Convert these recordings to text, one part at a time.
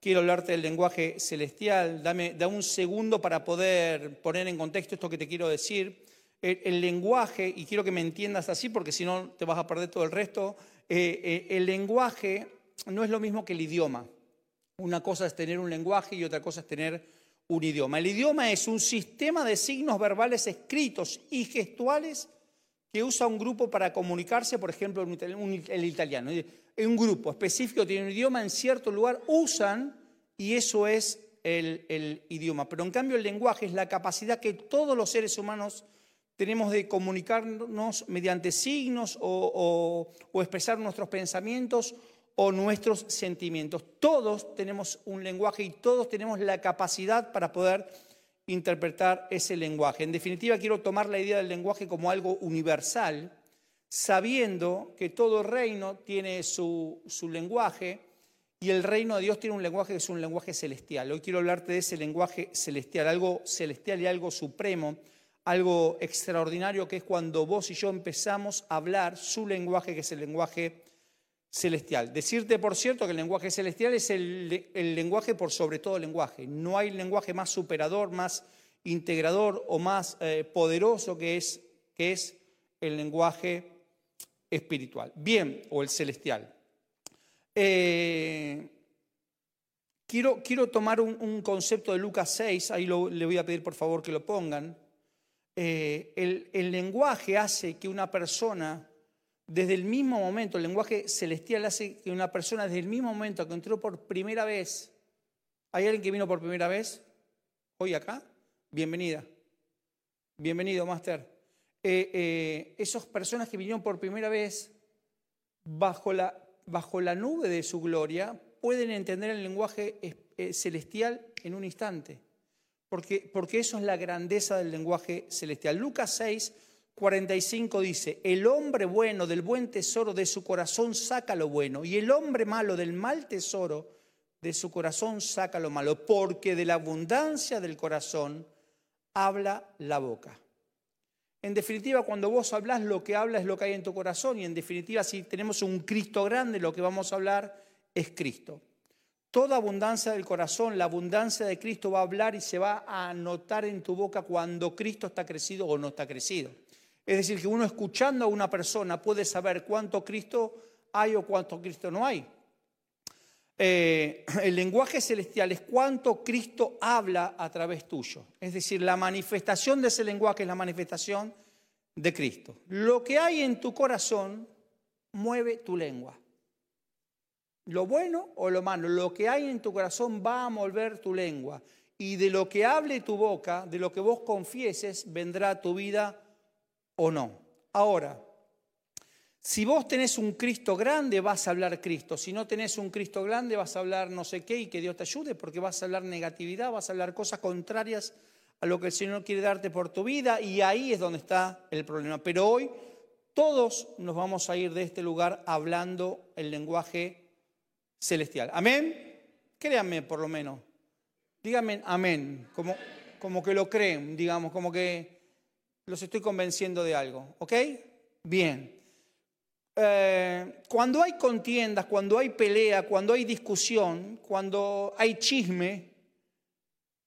quiero hablarte del lenguaje celestial. Dame da un segundo para poder poner en contexto esto que te quiero decir. El, lenguaje, y quiero que me entiendas así porque si no te vas a perder todo el resto, eh, eh, el lenguaje no es lo mismo que el idioma. Una cosa es tener un lenguaje y otra cosa es tener un idioma. El idioma es un sistema de signos verbales escritos y gestuales que usa un grupo para comunicarse, por ejemplo, el italiano. Un grupo específico tiene un idioma en cierto lugar, usan y eso es el, idioma. Pero en cambio el lenguaje es la capacidad que todos los seres humanos tenemos de comunicarnos mediante signos o expresar nuestros pensamientos o nuestros sentimientos. Todos tenemos un lenguaje y todos tenemos la capacidad para poder interpretar ese lenguaje. En definitiva, quiero tomar la idea del lenguaje como algo universal, sabiendo que todo reino tiene su, su lenguaje y el reino de Dios tiene un lenguaje que es un lenguaje celestial. Hoy quiero hablarte de ese lenguaje celestial, algo celestial y algo supremo, algo extraordinario que es cuando vos y yo empezamos a hablar su lenguaje, que es el lenguaje celestial. Decirte, por cierto, que el lenguaje celestial es el, lenguaje por sobre todo lenguaje. No hay lenguaje más superador, más integrador o más eh, poderoso que es, que es el lenguaje espiritual. Bien, o el celestial. Eh, quiero, quiero, tomar un, concepto de Lucas 6, ahí le voy a pedir por favor que lo pongan. Eh, el, el lenguaje hace que una persona desde el mismo momento, el lenguaje celestial hace que una persona, desde el mismo momento que entró por primera vez, ¿hay alguien que vino por primera vez hoy acá? Bienvenida. Bienvenido, Máster. Eh, eh, esas personas que vinieron por primera vez bajo la, bajo la nube de su gloria pueden entender el lenguaje eh, celestial en un instante, porque, porque eso es la grandeza del lenguaje celestial. Lucas 6 45 dice, el hombre bueno del buen tesoro de su corazón saca lo bueno y el hombre malo del mal tesoro de su corazón saca lo malo, porque de la abundancia del corazón habla la boca. En definitiva, cuando vos hablas, lo que habla es lo que hay en tu corazón y en definitiva, si tenemos un Cristo grande, lo que vamos a hablar es Cristo. Toda abundancia del corazón, la abundancia de Cristo va a hablar y se va a notar en tu boca cuando Cristo está crecido o no está crecido. Es decir, que uno escuchando a una persona puede saber cuánto Cristo hay o cuánto Cristo no hay. Eh, el lenguaje celestial es cuánto Cristo habla a través tuyo. Es decir, la manifestación de ese lenguaje es la manifestación de Cristo. Lo que hay en tu corazón mueve tu lengua. Lo bueno o lo malo, lo que hay en tu corazón va a mover tu lengua. Y de lo que hable tu boca, de lo que vos confieses, vendrá tu vida o no. Ahora, si vos tenés un Cristo grande, vas a hablar Cristo. Si no tenés un Cristo grande, vas a hablar no sé qué y que Dios te ayude, porque vas a hablar negatividad, vas a hablar cosas contrarias a lo que el Señor quiere darte por tu vida y ahí es donde está el problema. Pero hoy todos nos vamos a ir de este lugar hablando el lenguaje celestial. Amén. Créanme por lo menos. Díganme amén, como, como que lo creen, digamos, como que los estoy convenciendo de algo, ¿ok? Bien. Eh, cuando hay contiendas, cuando hay pelea, cuando hay discusión, cuando hay chisme,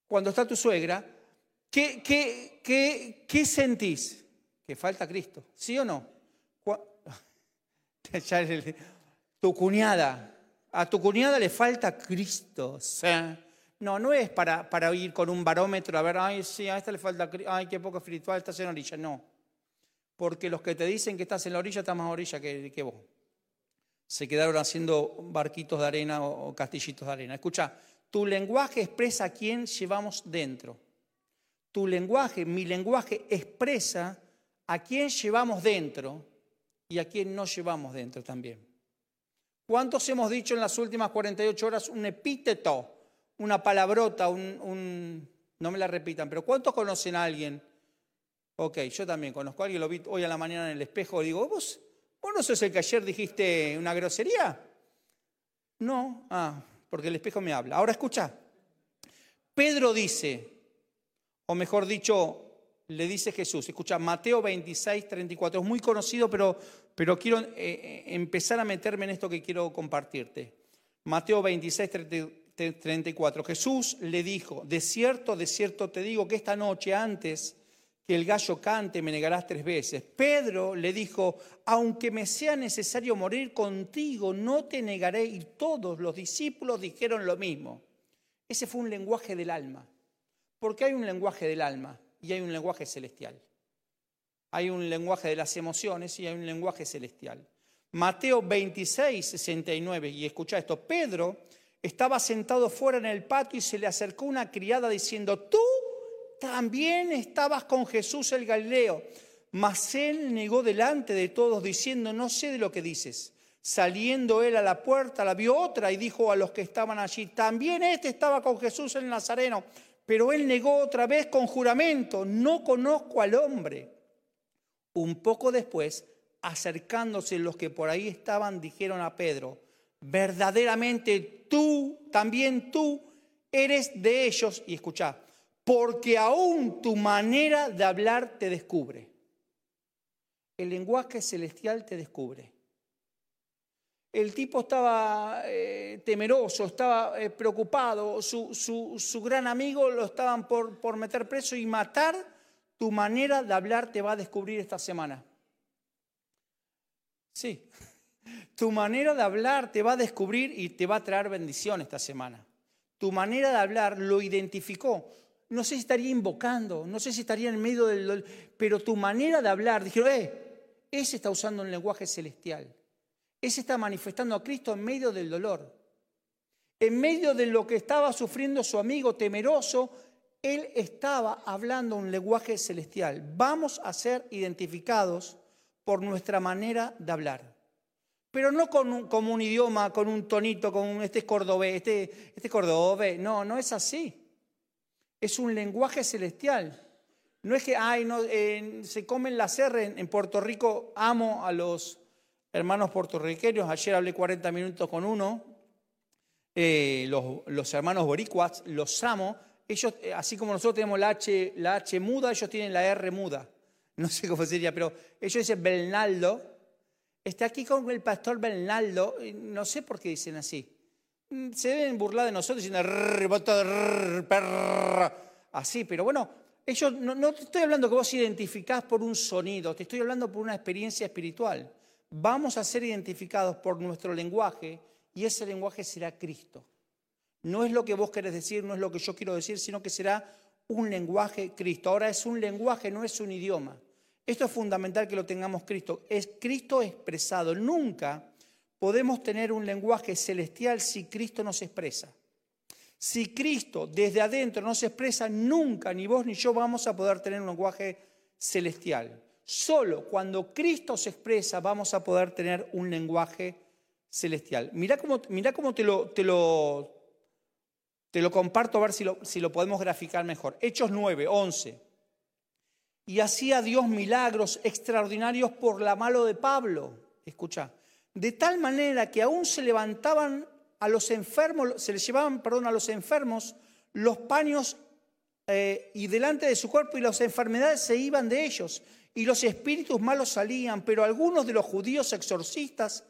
cuando está tu suegra, ¿qué, qué, qué, qué sentís? Que falta Cristo, ¿sí o no? tu cuñada, a tu cuñada le falta Cristo. ¿sí? No, no es para, para ir con un barómetro a ver, ay, sí, a esta le falta, ay, qué poco espiritual, estás en la orilla. No. Porque los que te dicen que estás en la orilla están más orilla que, que vos. Se quedaron haciendo barquitos de arena o, castillitos de arena. Escucha, tu lenguaje expresa a quién llevamos dentro. Tu lenguaje, mi lenguaje expresa a quién llevamos dentro y a quién no llevamos dentro también. ¿Cuántos hemos dicho en las últimas 48 horas un epíteto? Una palabrota, un, no me la repitan, pero ¿cuántos conocen a alguien? Ok, yo también conozco a alguien, lo vi hoy a la mañana en el espejo, digo, ¿vos, vos no sos el que ayer dijiste una grosería? No, ah, porque el espejo me habla. Ahora escucha, Pedro dice, o mejor dicho, le dice Jesús, escucha, Mateo 26, 34, es muy conocido, pero, pero quiero eh, eh, empezar a meterme en esto que quiero compartirte. Mateo 26, 34. Jesús le dijo, de cierto, de cierto te digo que esta noche antes que el gallo cante me negarás tres veces. Pedro le dijo, aunque me sea necesario morir contigo, no te negaré. Y todos los discípulos dijeron lo mismo. Ese fue un lenguaje del alma. Porque hay un lenguaje del alma y hay un lenguaje celestial. Hay un lenguaje de las emociones y hay un lenguaje celestial. Mateo 26, 69, y escucha esto, Pedro estaba sentado fuera en el patio y se le acercó una criada diciendo, tú también estabas con Jesús el Galileo. Mas él negó delante de todos diciendo, no sé de lo que dices. Saliendo él a la puerta, la vio otra y dijo a los que estaban allí, también este estaba con Jesús el Nazareno. Pero él negó otra vez con juramento, no conozco al hombre. Un poco después acercándose los que por ahí estaban, dijeron a Pedro, verdaderamente tú, también tú, eres de ellos, y escucha, porque aún tu manera de hablar te descubre. El lenguaje celestial te descubre. El tipo estaba eh, temeroso, estaba eh, preocupado, su, su, gran amigo lo estaban por, por meter preso y matar. Tu manera de hablar te va a descubrir esta semana. Sí. Tu manera de hablar te va a descubrir y te va a traer bendición esta semana. Tu manera de hablar lo identificó. No sé si estaría invocando, no sé si estaría en medio del dolor, pero tu manera de hablar, dijeron, eh, ese está usando un lenguaje celestial. Ese está manifestando a Cristo en medio del dolor. En medio de lo que estaba sufriendo su amigo temeroso, él estaba hablando un lenguaje celestial. Vamos a ser identificados por nuestra manera de hablar. Pero no con como un idioma, con un tonito, con un, este es cordobés, este, este cordobés. No, no es así. Es un lenguaje celestial. No es que, ay, no, se comen la serra en, Puerto Rico. Amo a los hermanos puertorriqueños. Ayer hablé 40 minutos con uno. Eh, los, los, hermanos boricuas, los amo. Ellos, eh, así como nosotros tenemos la H, la H muda, ellos tienen la R muda no sé cómo sería, pero ellos dicen Bernaldo. Está aquí con el pastor Bernaldo, no sé por qué dicen así. Mm, se deben burlar de nosotros diciendo así, pero bueno, ellos no, no te estoy hablando que vos identificás por un sonido, te estoy hablando por una experiencia espiritual. Vamos a ser identificados por nuestro lenguaje y ese lenguaje será Cristo. No es lo que vos querés decir, no es lo que yo quiero decir, sino que será un lenguaje Cristo. Ahora es un lenguaje, no es un idioma. Esto es fundamental que lo tengamos Cristo. Es Cristo expresado. Nunca podemos tener un lenguaje celestial si Cristo no se expresa. Si Cristo desde adentro no se expresa, nunca ni vos ni yo vamos a poder tener un lenguaje celestial. Solo cuando Cristo se expresa vamos a poder tener un lenguaje celestial. Mira cómo, cómo te, lo, te, lo, te lo comparto a ver si lo, si lo podemos graficar mejor. Hechos 9, 11. Y hacía Dios milagros extraordinarios por la mano de Pablo. Escucha. De tal manera que aún se levantaban a los enfermos, se les llevaban, perdón, a los enfermos los paños eh, y delante de su cuerpo y las enfermedades se iban de ellos y los espíritus malos salían, pero algunos de los judíos exorcistas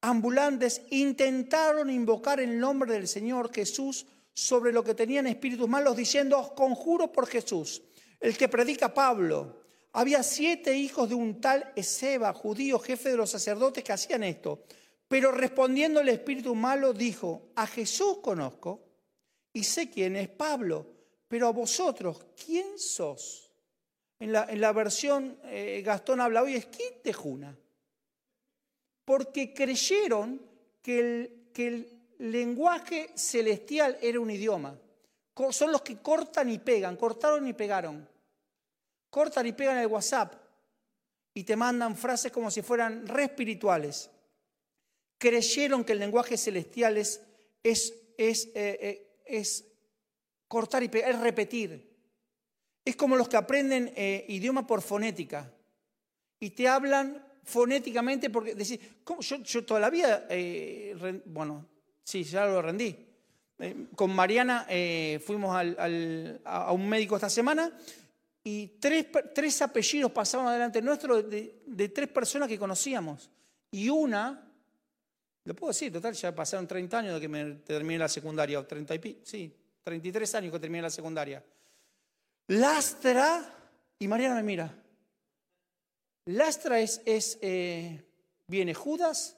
ambulantes intentaron invocar el nombre del Señor Jesús sobre lo que tenían espíritus malos, diciendo, os conjuro por Jesús, el que predica Pablo. Había siete hijos de un tal Ezeba, judío, jefe de los sacerdotes, que hacían esto. Pero respondiendo el espíritu malo, dijo, a Jesús conozco y sé quién es Pablo, pero a vosotros, ¿quién sos? En la, versión eh, Gastón habla hoy, es ¿quién te juna? Porque creyeron que el lenguaje celestial era un idioma. Son los que cortan y pegan, cortaron y pegaron. Cortan y pegan el WhatsApp y te mandan frases como si fueran re. Creyeron que el lenguaje celestial es, es, es, eh, eh, es cortar y pegar, es repetir. Es como los que aprenden eh, idioma por fonética y te hablan fonéticamente porque decir, Yo, yo toda la vida, bueno, Sí, ya lo rendí. Con Mariana fuimos a un médico esta semana y tres, apellidos pasaban delante nuestro de, tres personas que conocíamos. Y una Lo puedo decir, total, ya pasaron 30 años de que me terminé la secundaria, o 30 y pi, sí, 33 años que terminé la secundaria. Lastra, y Mariana me mira. Lastra es, es eh, viene Judas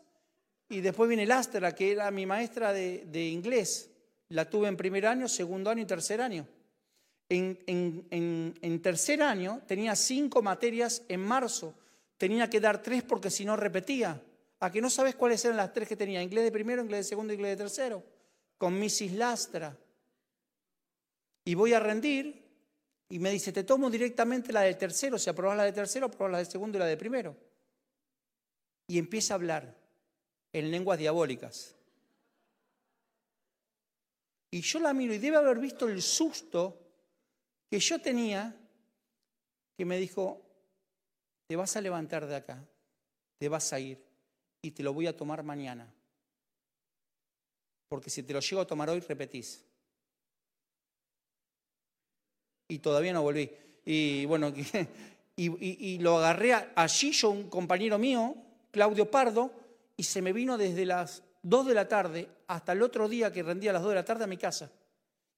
y después viene Lastra, que era mi maestra de, de inglés. La tuve en primer año, segundo año y tercer año. En, en, tercer año tenía cinco materias en marzo. Tenía que dar tres porque si no repetía. ¿A que no sabes cuáles eran las tres que tenía? Inglés de primero, inglés de segundo, inglés de tercero. Con Mrs. Lastra. Y voy a rendir y me dice, te tomo directamente la de tercero. Si aprobas la de tercero, aprobas la de segundo y la de primero. Y empieza a hablar en lenguas diabólicas. Y yo la miro y debe haber visto el susto que yo tenía, que me dijo, te vas a levantar de acá, te vas a ir y te lo voy a tomar mañana. Porque si te lo llego a tomar hoy, repetís. Y todavía no volví. Y bueno, y, lo agarré allí yo, un compañero mío, Claudio Pardo, y se me vino desde las 2 de la tarde hasta el otro día que rendía a las 2 de la tarde a mi casa.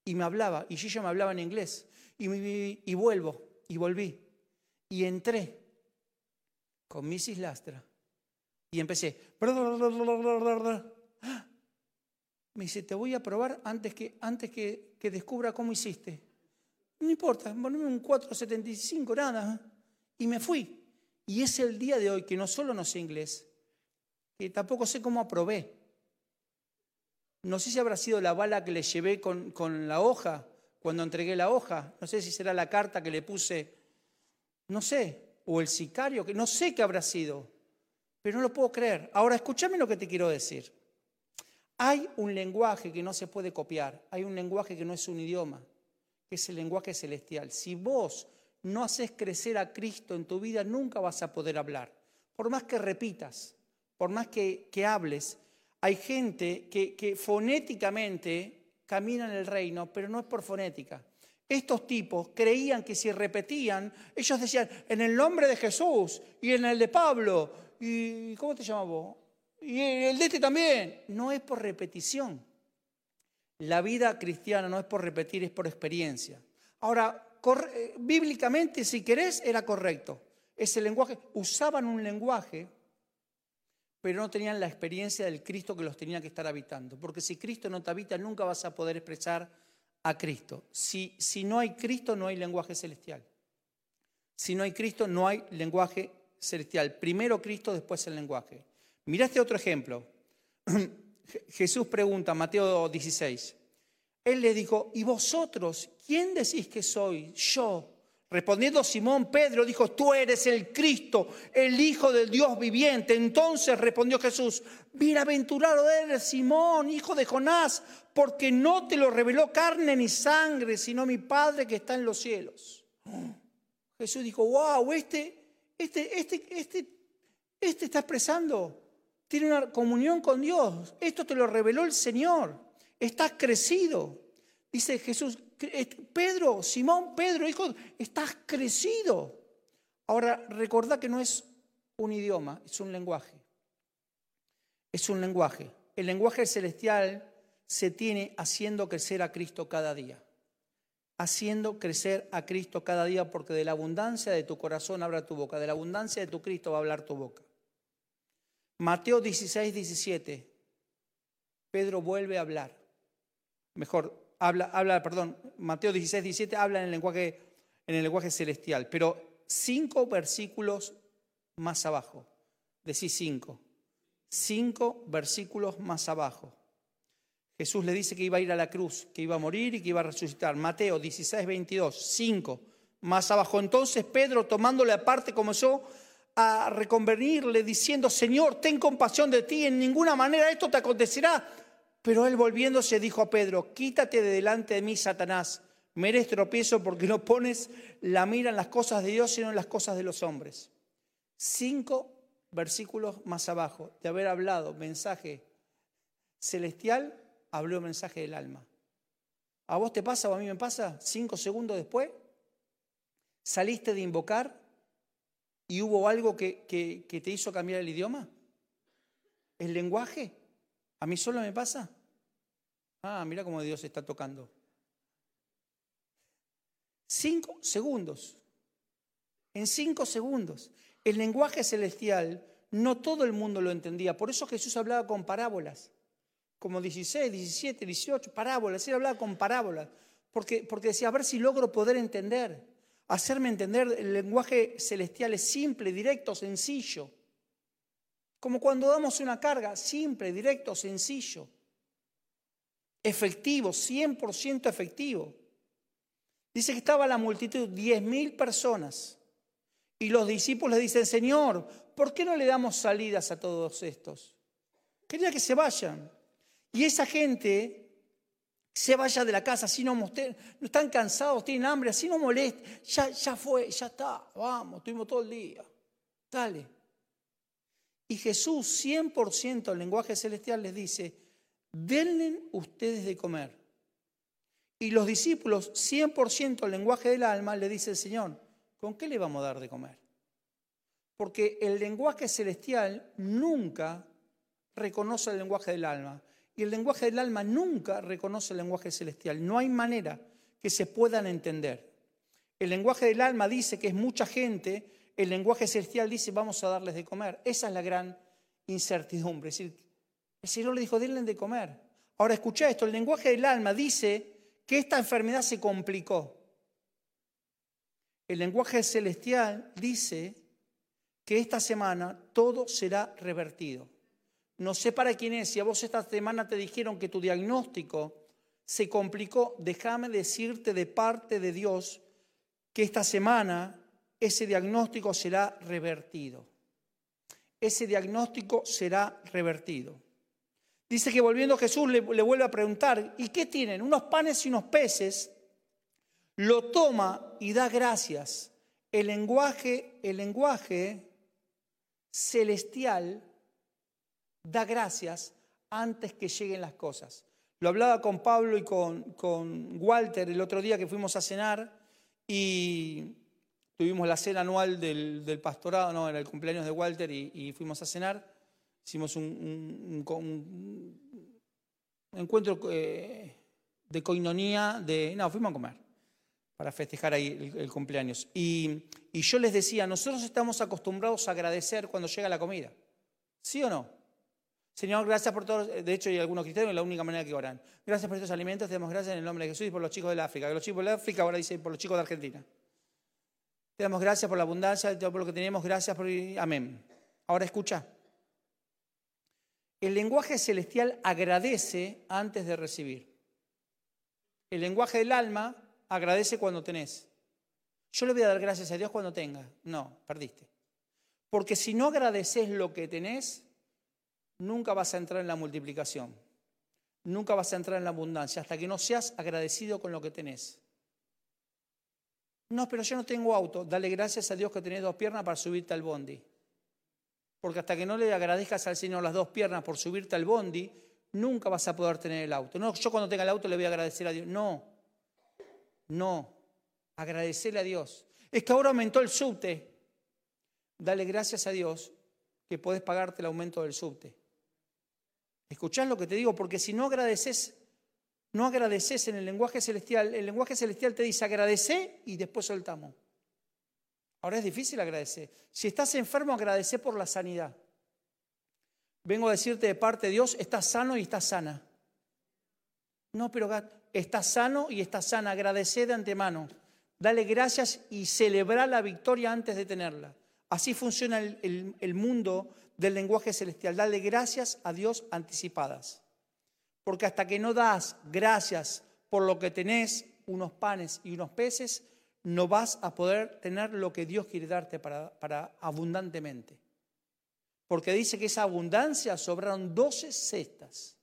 Y me hablaba, y yo me hablaba en inglés. Y, y vuelvo, y volví. Y entré con Mrs. Lastra. Y empecé. Me dice, te voy a probar antes que, antes que, que descubra cómo hiciste. No importa, poneme un 475, nada. Y me fui. Y es el día de hoy que no solo no sé inglés, que tampoco sé cómo aprobé. No sé si habrá sido la bala que le llevé con, con la hoja, cuando entregué la hoja. No sé si será la carta que le puse, no sé, o el sicario, que no sé qué habrá sido, pero no lo puedo creer. Ahora, escúchame lo que te quiero decir. Hay un lenguaje que no se puede copiar, hay un lenguaje que no es un idioma, que es el lenguaje celestial. Si vos no haces crecer a Cristo en tu vida, nunca vas a poder hablar. Por más que repitas, por más que, hables, hay gente que, que fonéticamente camina en el reino, pero no es por fonética. Estos tipos creían que si repetían, ellos decían, en el nombre de Jesús y en el de Pablo, y ¿cómo te llamas vos? Y el de este también. No es por repetición. La vida cristiana no es por repetir, es por experiencia. Ahora, eh, bíblicamente, si querés, era correcto. Ese lenguaje, usaban un lenguaje, pero no tenían la experiencia del Cristo que los tenía que estar habitando. Porque si Cristo no te habita, nunca vas a poder expresar a Cristo. Si, si no hay Cristo, no hay lenguaje celestial. Si no hay Cristo, no hay lenguaje celestial. Primero Cristo, después el lenguaje. Mirá este otro ejemplo. Jesús pregunta, Mateo 16. Él le dijo, ¿y vosotros quién decís que soy? Yo. Respondiendo Simón, Pedro dijo, tú eres el Cristo, el Hijo del Dios viviente. Entonces respondió Jesús, bienaventurado eres Simón, hijo de Jonás, porque no te lo reveló carne ni sangre, sino mi Padre que está en los cielos. Jesús dijo, wow, este, este, este, este, este está expresando, tiene una comunión con Dios. Esto te lo reveló el Señor. Estás crecido. Dice Jesús, Pedro, Simón, Pedro, hijo, estás crecido. Ahora, recordad que no es un idioma, es un lenguaje. Es un lenguaje. El lenguaje celestial se tiene haciendo crecer a Cristo cada día. Haciendo crecer a Cristo cada día porque de la abundancia de tu corazón habla tu boca, de la abundancia de tu Cristo va a hablar tu boca. Mateo 16, 17. Pedro vuelve a hablar. Mejor, habla, habla, perdón, Mateo 16, 17 habla en el lenguaje, en el lenguaje celestial, pero cinco versículos más abajo, decís cinco, cinco versículos más abajo. Jesús le dice que iba a ir a la cruz, que iba a morir y que iba a resucitar. Mateo 16, 22, 5 más abajo. Entonces Pedro, tomándole aparte, comenzó a reconvenirle diciendo, Señor, ten compasión de ti, en ninguna manera esto te acontecerá. Pero él volviéndose dijo a Pedro, quítate de delante de mí, Satanás, me eres tropiezo porque no pones la mira en las cosas de Dios, sino en las cosas de los hombres. Cinco versículos más abajo de haber hablado mensaje celestial, habló mensaje del alma. ¿A vos te pasa o a mí me pasa? Cinco segundos después, saliste de invocar y hubo algo que, que te hizo cambiar el idioma. ¿El lenguaje? ¿A mí solo me pasa? Ah, mira cómo Dios está tocando. Cinco segundos. En cinco segundos. El lenguaje celestial no todo el mundo lo entendía. Por eso Jesús hablaba con parábolas. Como 16, 17, 18, parábolas. Él hablaba con parábolas. Porque, porque decía, a ver si logro poder entender. Hacerme entender. El lenguaje celestial es simple, directo, sencillo. Como cuando damos una carga, simple, directo, sencillo. Efectivo, 100% efectivo. Dice que estaba la multitud, 10.000 personas. Y los discípulos le dicen, Señor, ¿por qué no le damos salidas a todos estos? Quería que se vayan. Y esa gente se vaya de la casa, así no, no están cansados, tienen hambre, así no molesta. Ya, ya fue, ya está, vamos, estuvimos todo el día. Dale. Y Jesús, 100% en lenguaje celestial, les dice, denle ustedes de comer. Y los discípulos, 100% en lenguaje del alma, le dice el Señor, ¿con qué le vamos a dar de comer? Porque el lenguaje celestial nunca reconoce el lenguaje del alma. Y el lenguaje del alma nunca reconoce el lenguaje celestial. No hay manera que se puedan entender. El lenguaje del alma dice que es mucha gente el lenguaje celestial dice, vamos a darles de comer. Esa es la gran incertidumbre. Es decir, el Señor le dijo, denle de comer. Ahora escucha esto, el lenguaje del alma dice que esta enfermedad se complicó. El lenguaje celestial dice que esta semana todo será revertido. No sé para quién es, si a vos esta semana te dijeron que tu diagnóstico se complicó, déjame decirte de parte de Dios que esta semana ese diagnóstico será revertido. Ese diagnóstico será revertido. Dice que volviendo Jesús le, vuelve a preguntar, ¿y qué tienen? Unos panes y unos peces. Lo toma y da gracias. El lenguaje, el lenguaje celestial da gracias antes que lleguen las cosas. Lo hablaba con Pablo y con, con Walter el otro día que fuimos a cenar y Tuvimos la cena anual del, pastorado, no, era el cumpleaños de Walter y, fuimos a cenar. Hicimos un, encuentro eh, de coinonía, de, no, fuimos a comer para festejar ahí el, cumpleaños. Y, yo les decía, nosotros estamos acostumbrados a agradecer cuando llega la comida. ¿Sí o no? Señor, gracias por todos, de hecho hay algunos cristianos, es la única manera que oran. Gracias por estos alimentos, te damos gracias en el nombre de Jesús y por los chicos del África. Los chicos del África ahora dicen por los chicos de Argentina. Te damos gracias por la abundancia, por lo que tenemos, gracias por... Amén. Ahora escucha. El lenguaje celestial agradece antes de recibir. El lenguaje del alma agradece cuando tenés. Yo le voy a dar gracias a Dios cuando tenga. No, perdiste. Porque si no agradeces lo que tenés, nunca vas a entrar en la multiplicación. Nunca vas a entrar en la abundancia hasta que no seas agradecido con lo que tenés. No, pero yo no tengo auto. Dale gracias a Dios que tenés dos piernas para subirte al bondi. Porque hasta que no le agradezcas al Señor las dos piernas por subirte al bondi, nunca vas a poder tener el auto. No, yo cuando tenga el auto le voy a agradecer a Dios. No, no, agradecerle a Dios. Es que ahora aumentó el subte. Dale gracias a Dios que puedes pagarte el aumento del subte. ¿Escuchás lo que te digo? Porque si no agradeces no agradeces en el lenguaje celestial, el lenguaje celestial te dice agradece y después soltamos. Ahora es difícil agradecer. Si estás enfermo, agradece por la sanidad. Vengo a decirte de parte de Dios, estás sano y estás sana. No, pero estás sano y estás sana. Agradece de antemano. Dale gracias y celebra la victoria antes de tenerla. Así funciona el, el mundo del lenguaje celestial. Dale gracias a Dios anticipadas. Porque hasta que no das gracias por lo que tenés, unos panes y unos peces, no vas a poder tener lo que Dios quiere darte para, abundantemente. Porque dice que esa abundancia sobraron 12 cestas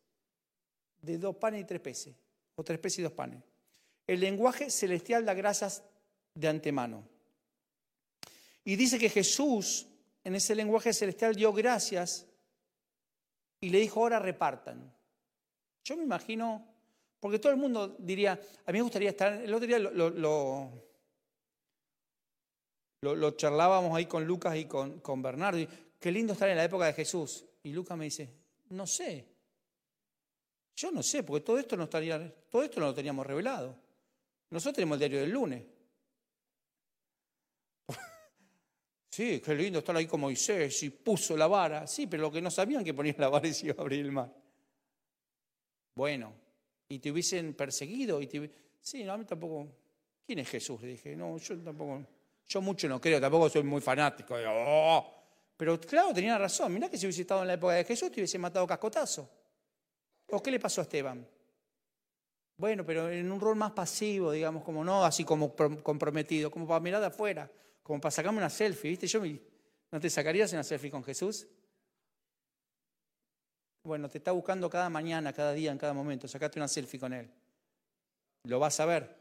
de dos panes y tres peces, o tres peces y dos panes. El lenguaje celestial da gracias de antemano. Y dice que Jesús en ese lenguaje celestial dio gracias y le dijo, ahora repartan. Yo me imagino, porque todo el mundo diría, a mí me gustaría estar, el otro día lo, charlábamos ahí con Lucas y con, con Bernardo, y, qué lindo estar en la época de Jesús. Y Lucas me dice, no sé, Yo no sé, porque todo esto no estaría, todo esto no lo teníamos revelado. Nosotros tenemos el diario del lunes. Sí, qué lindo estar ahí como Moisés y puso la vara. Sí, pero lo que no sabían que ponía la vara y se iba a abrir el mar. Bueno, y te hubiesen perseguido y te... Sí, no, a mí tampoco... ¿Quién es Jesús? Le dije, no, yo tampoco... Yo mucho no creo, tampoco soy muy fanático. Oh". Pero claro, tenía razón. Mirá que si hubiese estado en la época de Jesús te hubiese matado cascotazo. ¿O qué le pasó a Esteban? Bueno, pero en un rol más pasivo, digamos, como no así como comprometido, como para mirar de afuera, como para sacarme una selfie, ¿viste? Yo ¿No te sacarías una selfie con Jesús? Bueno, te está buscando cada mañana, cada día, en cada momento. Sacate una selfie con Él. Lo vas a ver.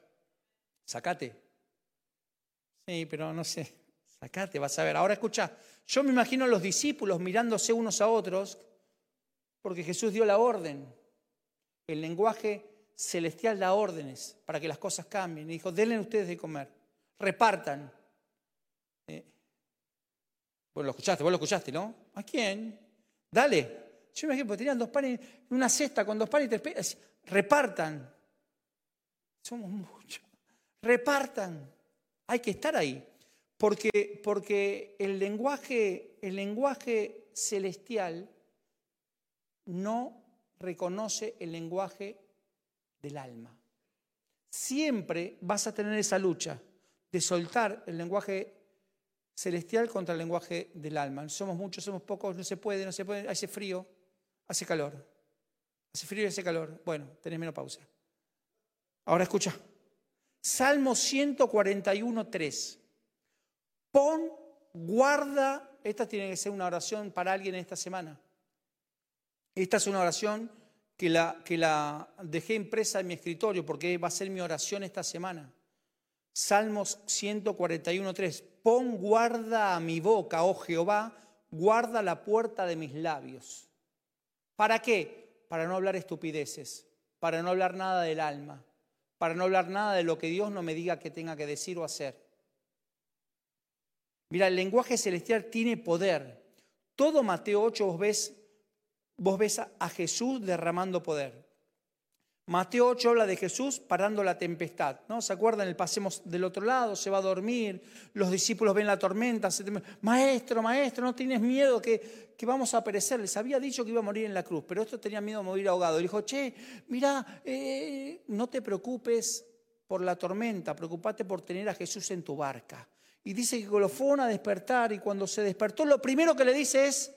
Sacate. Sí, pero no sé. Sacate, vas a ver. Ahora escucha, yo me imagino a los discípulos mirándose unos a otros porque Jesús dio la orden. El lenguaje celestial da órdenes para que las cosas cambien. Y dijo, denle ustedes de comer, repartan. Eh, bueno, lo escuchaste, vos lo escuchaste, ¿no? ¿A quién? Dale. Yo me imagino, tenían dos panes, una cesta con dos panes y tres Repartan. Somos muchos. Repartan. Hay que estar ahí. Porque, porque el, lenguaje, el lenguaje celestial no reconoce el lenguaje del alma. Siempre vas a tener esa lucha de soltar el lenguaje celestial contra el lenguaje del alma. Somos muchos, somos pocos, no se puede, no se puede, hace frío, hace calor. Hace frío y hace calor. Bueno, tenés menos pausa. Ahora escucha. Salmo 141, 3. Pon, guarda, esta tiene que ser una oración para alguien esta semana. Esta es una oración que la, que la dejé impresa en mi escritorio porque va a ser mi oración esta semana. Salmos 141.3. Pon guarda a mi boca, oh Jehová, guarda la puerta de mis labios. ¿Para qué? Para no hablar estupideces, para no hablar nada del alma, para no hablar nada de lo que Dios no me diga que tenga que decir o hacer. Mira, el lenguaje celestial tiene poder. Todo Mateo 8 vos ves vos ves a Jesús derramando poder. Mateo 8 habla de Jesús parando la tempestad, ¿no? ¿Se acuerdan? El pasemos del otro lado, se va a dormir, los discípulos ven la tormenta, maestro, maestro, no tienes miedo que, que, vamos a perecer. Les había dicho que iba a morir en la cruz, pero esto tenía miedo de morir ahogado. Le dijo, che, mira, eh, no te preocupes por la tormenta, preocupate por tener a Jesús en tu barca. Y dice que lo fueron a despertar y cuando se despertó, lo primero que le dice es,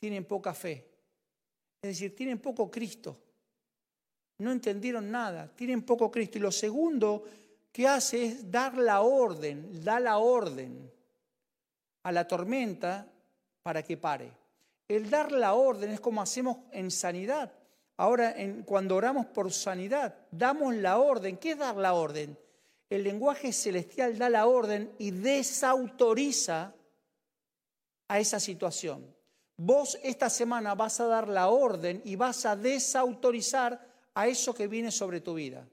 tienen poca fe. Es decir, tienen poco Cristo. No entendieron nada, tienen poco Cristo. Y lo segundo que hace es dar la orden, da la orden a la tormenta para que pare. El dar la orden es como hacemos en sanidad. Ahora, cuando oramos por sanidad, damos la orden. ¿Qué es dar la orden? El lenguaje celestial da la orden y desautoriza a esa situación. Vos esta semana vas a dar la orden y vas a desautorizar a eso que viene sobre tu vida.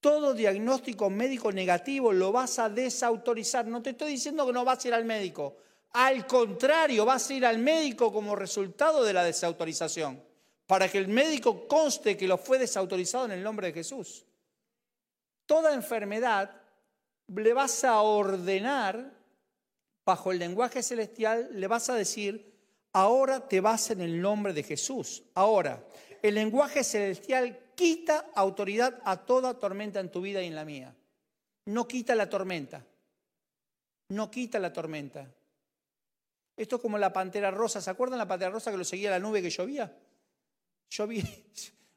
Todo diagnóstico médico negativo lo vas a desautorizar. No te estoy diciendo que no vas a ir al médico. Al contrario, vas a ir al médico como resultado de la desautorización, para que el médico conste que lo fue desautorizado en el nombre de Jesús. Toda enfermedad le vas a ordenar, bajo el lenguaje celestial, le vas a decir, Ahora te vas en el nombre de Jesús. Ahora, el lenguaje celestial quita autoridad a toda tormenta en tu vida y en la mía. No quita la tormenta. No quita la tormenta. Esto es como la pantera rosa. ¿Se acuerdan la pantera rosa que lo seguía la nube que llovía? Llovía.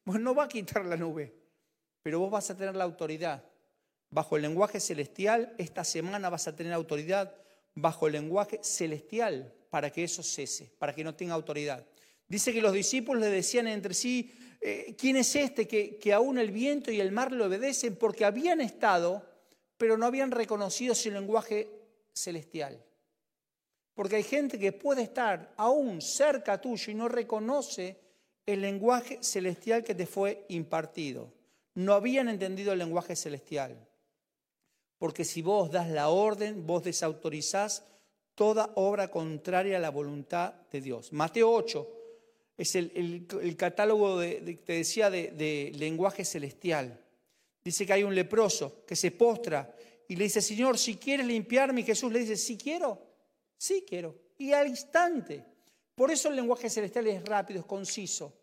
No va a quitar la nube, pero vos vas a tener la autoridad. Bajo el lenguaje celestial, esta semana vas a tener autoridad bajo el lenguaje celestial para que eso cese, para que no tenga autoridad. Dice que los discípulos le decían entre sí, eh, ¿quién es este que, que aún el viento y el mar le obedecen? Porque habían estado, pero no habían reconocido su lenguaje celestial. Porque hay gente que puede estar aún cerca tuyo y no reconoce el lenguaje celestial que te fue impartido. No habían entendido el lenguaje celestial. Porque si vos das la orden, vos desautorizás toda obra contraria a la voluntad de Dios. Mateo 8, es el, catálogo, de, te decía, de, lenguaje celestial. Dice que hay un leproso que se postra y le dice, Señor, si quieres limpiarme, Jesús le dice, sí quiero, sí quiero. Y al instante. Por eso el lenguaje celestial es rápido, es conciso.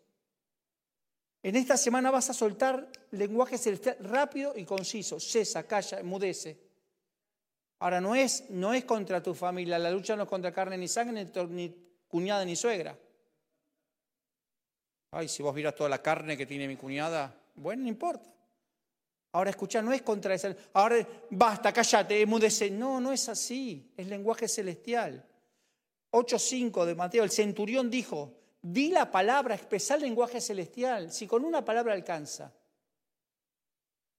En esta semana vas a soltar lenguaje celestial rápido y conciso. Cesa, calla, emudece. Ahora, no es, no es contra tu familia, la lucha no es contra carne ni sangre, ni, cuñada ni suegra. Ay, si vos vieras toda la carne que tiene mi cuñada, bueno, no importa. Ahora escucha, no es contra esa. Ahora basta, cállate, emudece. No, no es así. Es lenguaje celestial. 8.5 de Mateo, el centurión dijo, di la palabra, expresar el lenguaje celestial. Si con una palabra alcanza,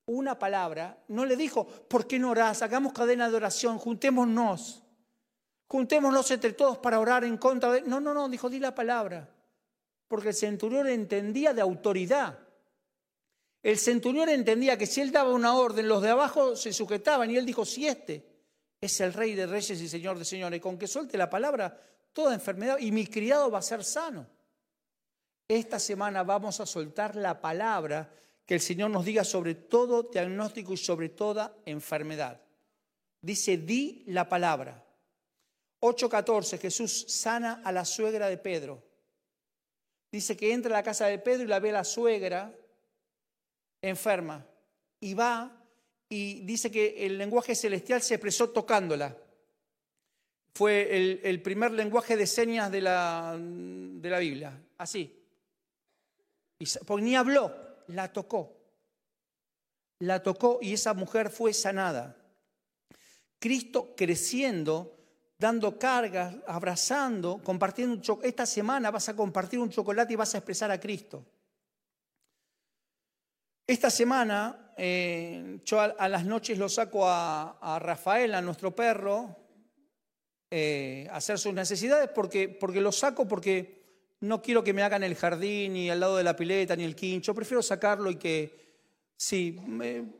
una palabra, no le dijo, ¿por qué no orás? Hagamos cadena de oración, juntémonos. Juntémonos entre todos para orar en contra de... No, no, no, dijo, di la palabra. Porque el centurión entendía de autoridad. El centurión entendía que si él daba una orden, los de abajo se sujetaban y él dijo, si este es el rey de reyes y señor de señores, con que suelte la palabra, toda enfermedad y mi criado va a ser sano. Esta semana vamos a soltar la palabra que el Señor nos diga sobre todo diagnóstico y sobre toda enfermedad. Dice, di la palabra. 8.14, Jesús sana a la suegra de Pedro. Dice que entra a la casa de Pedro y la ve la suegra enferma. Y va y dice que el lenguaje celestial se expresó tocándola. Fue el, primer lenguaje de señas de la, de la Biblia, así. Y, porque ni habló, la tocó. La tocó y esa mujer fue sanada. Cristo creciendo, dando cargas, abrazando, compartiendo un Esta semana vas a compartir un chocolate y vas a expresar a Cristo. Esta semana eh, yo a, las noches lo saco a, Rafael, a nuestro perro, eh, a hacer sus necesidades porque, porque lo saco porque no quiero que me hagan el jardín, ni al lado de la pileta, ni el quincho. Prefiero sacarlo y que, sí,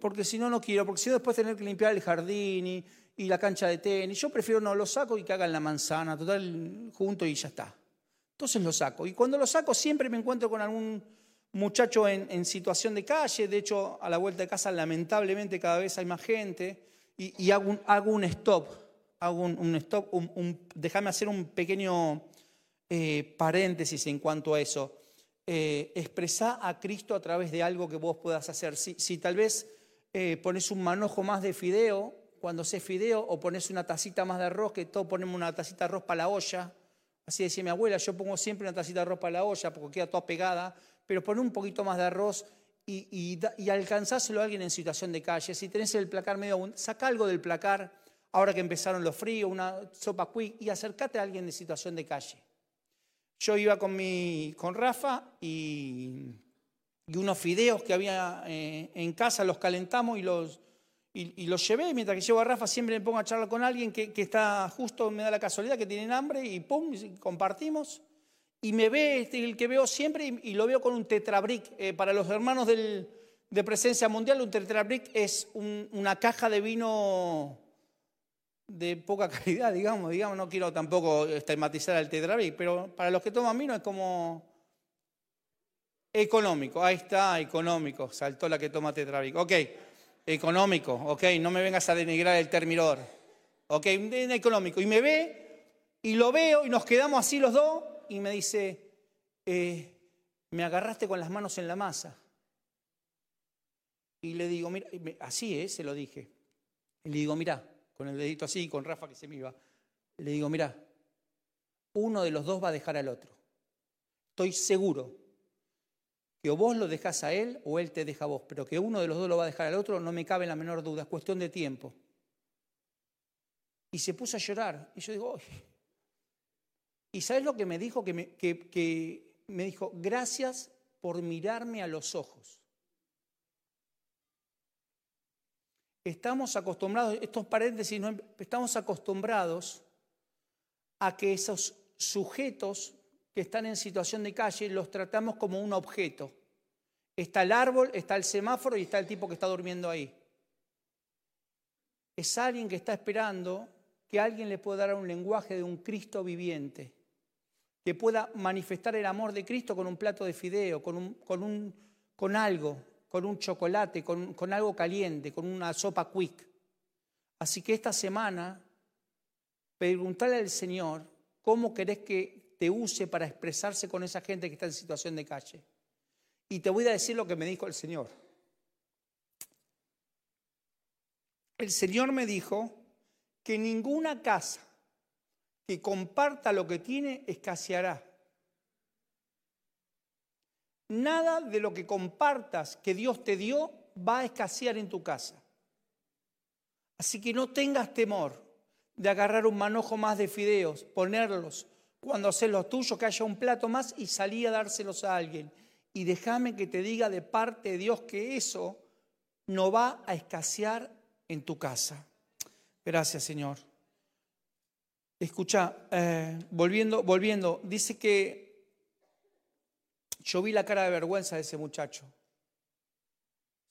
porque si no, no quiero, porque si no después tener que limpiar el jardín y, y la cancha de tenis. Yo prefiero no lo saco y que hagan la manzana, total, junto y ya está. Entonces lo saco. Y cuando lo saco siempre me encuentro con algún muchacho en, situación de calle, de hecho a la vuelta de casa lamentablemente cada vez hay más gente, y, hago, un, stop, hago un, stop, déjame hacer un pequeño eh, paréntesis en cuanto a eso. Eh, a Cristo a través de algo que vos puedas hacer. Si, tal vez eh, pones un manojo más de fideo, cuando sé fideo, o pones una tacita más de arroz, que todos ponemos una tacita de arroz para la olla, así decía mi abuela, yo pongo siempre una tacita de arroz para la olla porque queda toda pegada, pero pon un poquito más de arroz y, y, alcanzáselo a alguien en situación de calle. Si tenés el placar medio, saca algo del placar, ahora que empezaron los fríos, una sopa quick, y acércate a alguien en situación de calle. Yo iba con, mi, con Rafa y, y unos fideos que había eh, en casa, los calentamos y los, y, los llevé. Mientras que llevo a Rafa, siempre me pongo a charlar con alguien que, que está justo, me da la casualidad que tienen hambre y pum, compartimos y me ve este, el que veo siempre y, lo veo con un tetrabric. Eh, para los hermanos de presencia mundial, un tetrabric es una caja de vino de poca calidad, digamos, digamos, no quiero tampoco estigmatizar al tetrabric, pero para los que toman vino es como económico, ahí está, económico, saltó la que toma tetrabric, ok, económico, ok, no me vengas a denigrar el terminador, ok, económico, y me ve, y lo veo, y nos quedamos así los dos, y me dice, eh, me agarraste con las manos en la masa. Y le digo, mira, así es, se lo dije. Y le digo, mira, con el dedito así, con Rafa que se me iba. Le digo, mira, uno de los dos va a dejar al otro. Estoy seguro que o vos lo dejás a él o él te deja a vos, pero que uno de los dos lo va a dejar al otro no me cabe la menor duda, es cuestión de tiempo. Y se puso a llorar. Y yo digo, ¿Y sabes lo que me dijo? Que me, que, me dijo, gracias por mirarme a los ojos. Estamos acostumbrados, estos paréntesis, ¿no? estamos acostumbrados a que esos sujetos que están en situación de calle los tratamos como un objeto. Está el árbol, está el semáforo y está el tipo que está durmiendo ahí. Es alguien que está esperando que alguien le pueda dar un lenguaje de un Cristo viviente que pueda manifestar el amor de Cristo con un plato de fideo, con, un, con, un, con algo, con un chocolate, con, con algo caliente, con una sopa quick. Así que esta semana, preguntarle al Señor cómo querés que te use para expresarse con esa gente que está en situación de calle. Y te voy a decir lo que me dijo el Señor. El Señor me dijo que ninguna casa que comparta lo que tiene escaseará. Nada de lo que compartas que Dios te dio va a escasear en tu casa. Así que no tengas temor de agarrar un manojo más de fideos, ponerlos, cuando haces los tuyos, que haya un plato más y salir a dárselos a alguien. Y déjame que te diga de parte de Dios que eso no va a escasear en tu casa. Gracias, Señor. Escucha, eh, volviendo, volviendo, dice que yo vi la cara de vergüenza de ese muchacho.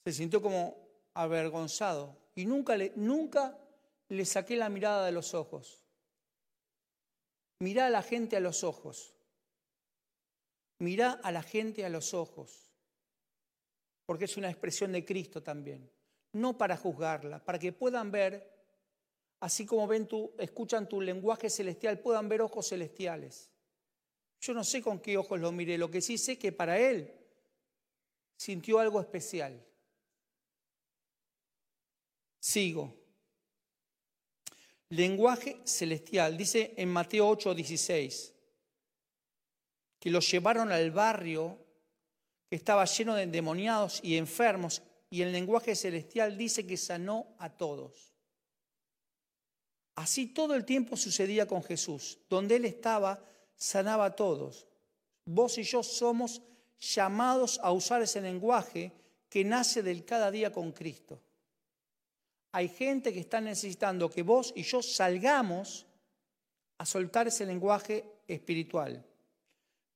Se sintió como avergonzado y nunca le, nunca le saqué la mirada de los ojos. Mirá a la gente a los ojos. Mirá a la gente a los ojos. Porque es una expresión de Cristo también. No para juzgarla, para que puedan ver, así como ven tu, escuchan tu lenguaje celestial, puedan ver ojos celestiales. Yo no sé con qué ojos lo miré, lo que sí sé que para él sintió algo especial. Sigo. Lenguaje celestial, dice en Mateo 8, 16, que los llevaron al barrio que estaba lleno de endemoniados y enfermos, y el lenguaje celestial dice que sanó a todos. Así todo el tiempo sucedía con Jesús. Donde Él estaba, sanaba a todos. Vos y yo somos llamados a usar ese lenguaje que nace del cada día con Cristo. Hay gente que está necesitando que vos y yo salgamos a soltar ese lenguaje espiritual.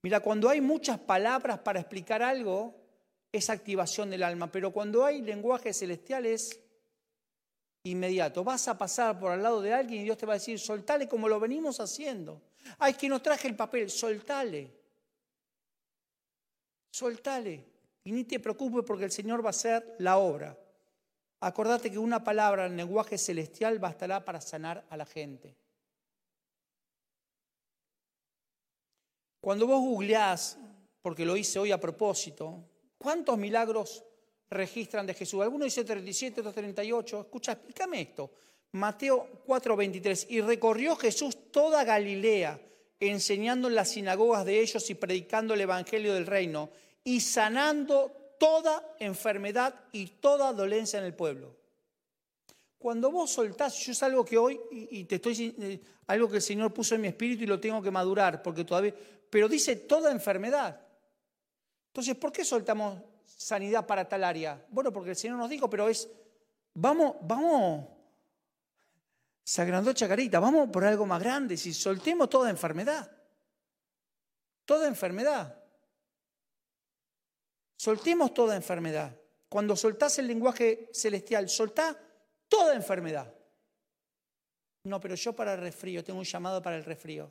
Mira, cuando hay muchas palabras para explicar algo, es activación del alma, pero cuando hay lenguaje celestial es inmediato. Vas a pasar por al lado de alguien y Dios te va a decir, soltale como lo venimos haciendo. Ay, que no traje el papel, soltale. Soltale. Y ni te preocupes porque el Señor va a hacer la obra. Acordate que una palabra en lenguaje celestial bastará para sanar a la gente. Cuando vos googleás, porque lo hice hoy a propósito, ¿cuántos milagros registran de Jesús? Algunos dice 37, otros 38. Escucha, explícame esto. Mateo 4:23. Y recorrió Jesús toda Galilea, enseñando en las sinagogas de ellos y predicando el evangelio del reino y sanando toda enfermedad y toda dolencia en el pueblo. Cuando vos soltás, yo es algo que hoy, y, te estoy eh, algo que el Señor puso en mi espíritu y lo tengo que madurar, porque todavía, pero dice toda enfermedad. Entonces, ¿por qué soltamos sanidad para tal área? Bueno, porque el Señor nos dijo, pero es, vamos, vamos, se Chacarita, vamos por algo más grande, si soltemos toda enfermedad, toda enfermedad. Soltemos toda enfermedad. Cuando soltás el lenguaje celestial, soltá toda enfermedad. No, pero yo para el resfrío, tengo un llamado para el resfrío.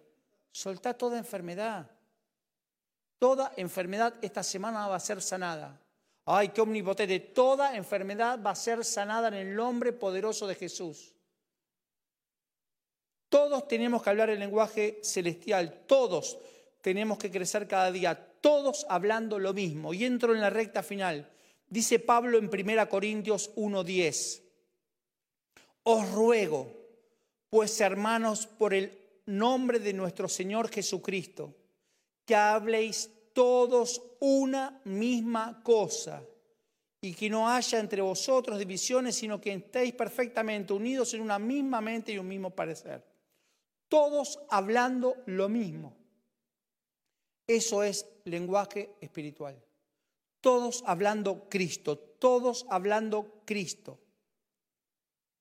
Soltá toda enfermedad. Toda enfermedad esta semana va a ser sanada. Ay, qué omnipotente. Toda enfermedad va a ser sanada en el nombre poderoso de Jesús. Todos tenemos que hablar el lenguaje celestial. Todos tenemos que crecer cada día todos hablando lo mismo. Y entro en la recta final. Dice Pablo en 1 Corintios 1:10. Os ruego, pues hermanos, por el nombre de nuestro Señor Jesucristo, que habléis todos una misma cosa y que no haya entre vosotros divisiones, sino que estéis perfectamente unidos en una misma mente y un mismo parecer. Todos hablando lo mismo. Eso es lenguaje espiritual. Todos hablando Cristo, todos hablando Cristo.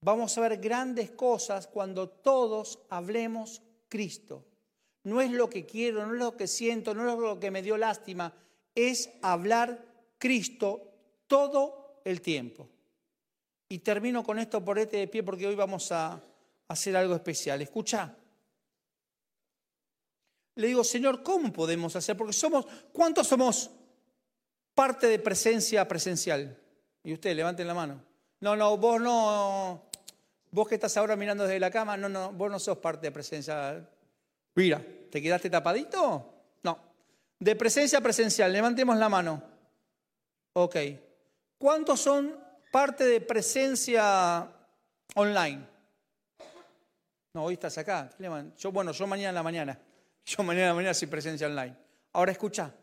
Vamos a ver grandes cosas cuando todos hablemos Cristo. No es lo que quiero, no es lo que siento, no es lo que me dio lástima, es hablar Cristo todo el tiempo. Y termino con esto por este de pie porque hoy vamos a hacer algo especial. Escucha. Le digo, Señor, ¿cómo podemos hacer? Porque somos, ¿cuántos somos parte de presencia presencial? Y usted, levanten la mano. No, no, vos no, vos que estás ahora mirando desde la cama, no, no, vos no sos parte de presencia. Mira, ¿te quedaste tapadito? No. De presencia presencial, levantemos la mano. Ok. ¿Cuántos son parte de presencia online? No, hoy estás acá. Yo, bueno, yo mañana en la mañana. Yo mañana mañana soy presencia online. Ahora escucha.